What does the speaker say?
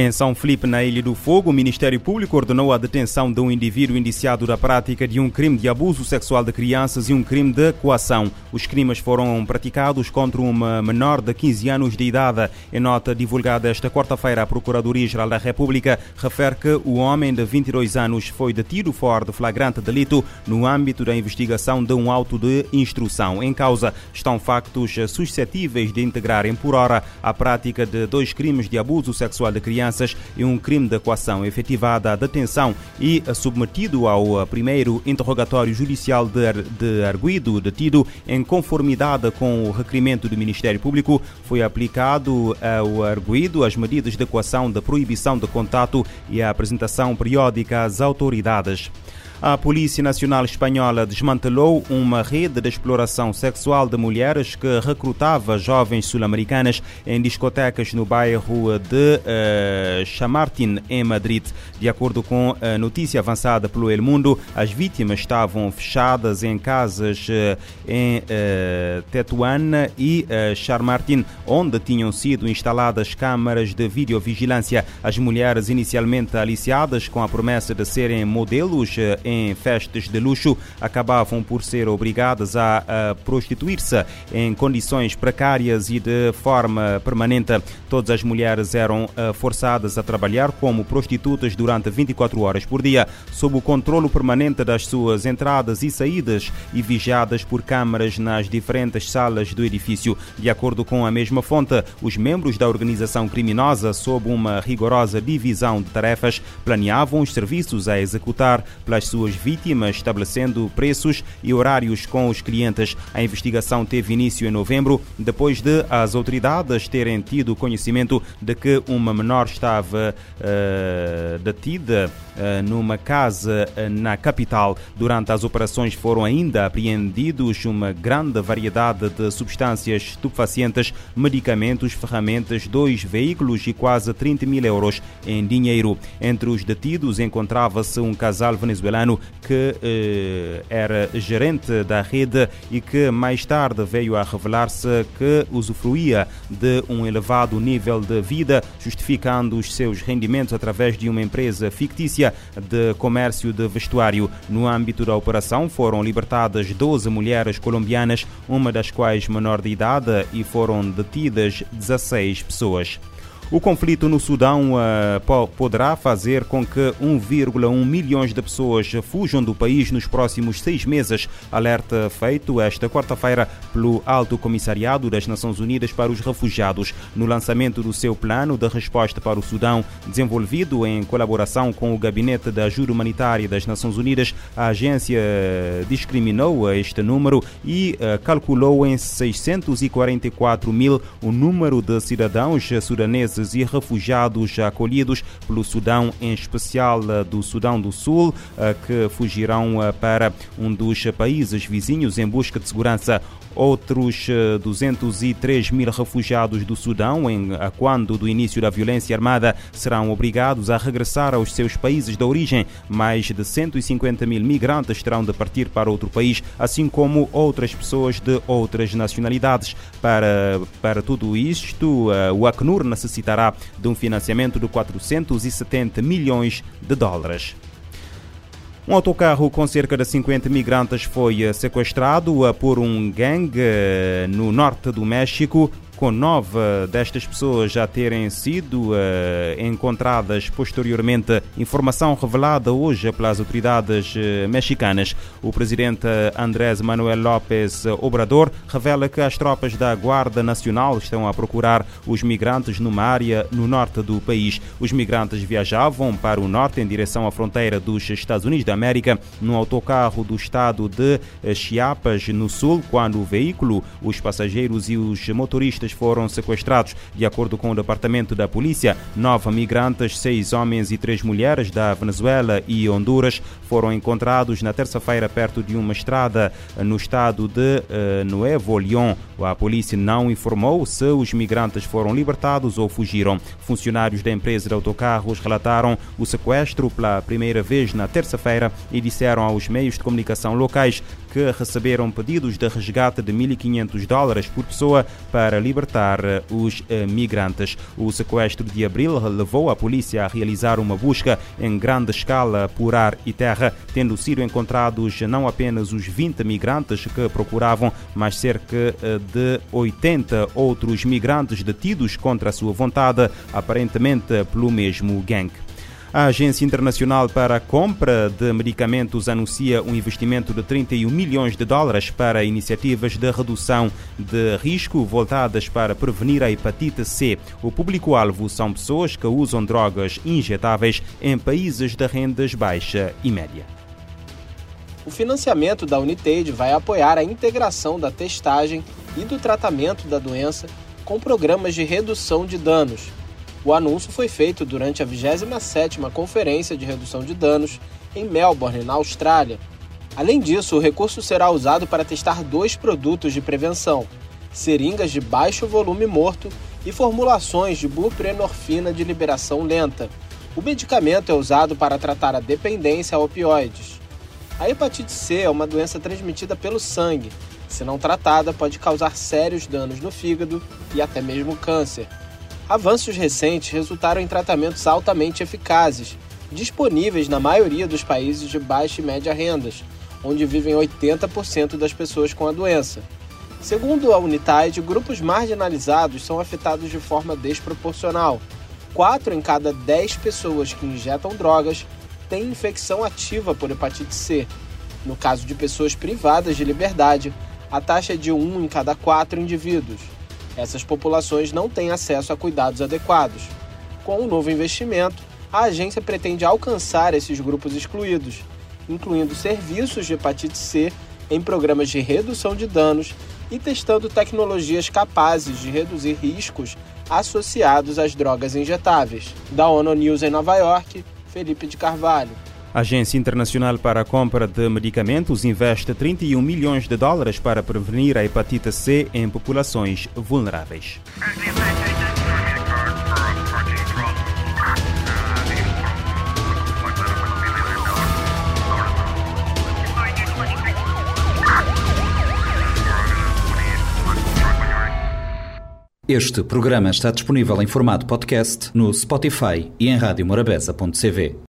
Em São Felipe, na Ilha do Fogo, o Ministério Público ordenou a detenção de um indivíduo indiciado da prática de um crime de abuso sexual de crianças e um crime de coação. Os crimes foram praticados contra uma menor de 15 anos de idade. Em nota divulgada esta quarta-feira, a Procuradoria-Geral da República refere que o homem de 22 anos foi detido fora de flagrante delito no âmbito da investigação de um auto de instrução. Em causa estão factos suscetíveis de integrarem por hora a prática de dois crimes de abuso sexual de crianças crianças e um crime de coação, efetivada a detenção e submetido ao primeiro interrogatório judicial de, de arguido detido em conformidade com o requerimento do Ministério Público, foi aplicado ao arguido as medidas de coação da proibição de contato e a apresentação periódica às autoridades. A Polícia Nacional Espanhola desmantelou uma rede de exploração sexual de mulheres que recrutava jovens sul-americanas em discotecas no bairro de uh, Chamartín, em Madrid. De acordo com a notícia avançada pelo El Mundo, as vítimas estavam fechadas em casas uh, em uh, Tetuán e uh, Chamartín, onde tinham sido instaladas câmaras de videovigilância. As mulheres, inicialmente aliciadas com a promessa de serem modelos em festas de luxo acabavam por ser obrigadas a, a prostituir-se em condições precárias e de forma permanente. Todas as mulheres eram uh, forçadas a trabalhar como prostitutas durante 24 horas por dia, sob o controle permanente das suas entradas e saídas e vigiadas por câmaras nas diferentes salas do edifício. De acordo com a mesma fonte, os membros da organização criminosa, sob uma rigorosa divisão de tarefas, planeavam os serviços a executar pelas suas suas vítimas, estabelecendo preços e horários com os clientes. A investigação teve início em novembro, depois de as autoridades terem tido conhecimento de que uma menor estava uh, detida uh, numa casa uh, na capital. Durante as operações foram ainda apreendidos uma grande variedade de substâncias estupefacientes, medicamentos, ferramentas, dois veículos e quase 30 mil euros em dinheiro. Entre os detidos encontrava-se um casal venezuelano que eh, era gerente da rede e que mais tarde veio a revelar-se que usufruía de um elevado nível de vida, justificando os seus rendimentos através de uma empresa fictícia de comércio de vestuário. No âmbito da operação foram libertadas 12 mulheres colombianas, uma das quais menor de idade, e foram detidas 16 pessoas. O conflito no Sudão uh, poderá fazer com que 1,1 milhões de pessoas fujam do país nos próximos seis meses, alerta feito esta quarta-feira pelo Alto Comissariado das Nações Unidas para os Refugiados, no lançamento do seu plano de resposta para o Sudão, desenvolvido em colaboração com o Gabinete da Ajuda Humanitária das Nações Unidas. A agência discriminou este número e uh, calculou em 644 mil o número de cidadãos sudaneses e refugiados acolhidos pelo Sudão, em especial eh, do Sudão do Sul, eh, que fugirão eh, para um dos países vizinhos em busca de segurança. Outros 203 mil refugiados do Sudão, em, quando do início da violência armada, serão obrigados a regressar aos seus países de origem. Mais de 150 mil migrantes terão de partir para outro país, assim como outras pessoas de outras nacionalidades. Para, para tudo isto, o Acnur necessita necessitará de um financiamento de 470 milhões de dólares. Um autocarro com cerca de 50 migrantes foi sequestrado por um gangue no norte do México com nove destas pessoas já terem sido uh, encontradas posteriormente. Informação revelada hoje pelas autoridades uh, mexicanas. O presidente Andrés Manuel López Obrador revela que as tropas da Guarda Nacional estão a procurar os migrantes numa área no norte do país. Os migrantes viajavam para o norte em direção à fronteira dos Estados Unidos da América num autocarro do estado de Chiapas, no sul, quando o veículo, os passageiros e os motoristas foram sequestrados. De acordo com o Departamento da Polícia, nove migrantes, seis homens e três mulheres da Venezuela e Honduras foram encontrados na terça-feira perto de uma estrada no estado de uh, Nuevo León. A polícia não informou se os migrantes foram libertados ou fugiram. Funcionários da empresa de autocarros relataram o sequestro pela primeira vez na terça-feira e disseram aos meios de comunicação locais que receberam pedidos de resgate de 1.500 dólares por pessoa para libertar os migrantes. O sequestro de abril levou a polícia a realizar uma busca em grande escala por ar e terra, tendo sido encontrados não apenas os 20 migrantes que procuravam, mas cerca de 80 outros migrantes detidos contra a sua vontade, aparentemente pelo mesmo gangue. A Agência Internacional para a Compra de Medicamentos anuncia um investimento de 31 milhões de dólares para iniciativas de redução de risco voltadas para prevenir a hepatite C. O público-alvo são pessoas que usam drogas injetáveis em países de rendas baixa e média. O financiamento da Unitaid vai apoiar a integração da testagem e do tratamento da doença com programas de redução de danos o anúncio foi feito durante a 27ª Conferência de Redução de Danos em Melbourne, na Austrália. Além disso, o recurso será usado para testar dois produtos de prevenção: seringas de baixo volume morto e formulações de buprenorfina de liberação lenta. O medicamento é usado para tratar a dependência a opioides. A hepatite C é uma doença transmitida pelo sangue. Se não tratada, pode causar sérios danos no fígado e até mesmo câncer. Avanços recentes resultaram em tratamentos altamente eficazes, disponíveis na maioria dos países de baixa e média rendas, onde vivem 80% das pessoas com a doença. Segundo a Unitaid, grupos marginalizados são afetados de forma desproporcional. 4 em cada 10 pessoas que injetam drogas têm infecção ativa por hepatite C. No caso de pessoas privadas de liberdade, a taxa é de 1 em cada 4 indivíduos. Essas populações não têm acesso a cuidados adequados. Com o novo investimento, a agência pretende alcançar esses grupos excluídos, incluindo serviços de hepatite C em programas de redução de danos e testando tecnologias capazes de reduzir riscos associados às drogas injetáveis. Da ONU News em Nova York, Felipe de Carvalho. A Agência Internacional para a Compra de Medicamentos investe 31 milhões de dólares para prevenir a hepatite C em populações vulneráveis. Este programa está disponível em formato podcast no Spotify e em radiomorabeza.cv.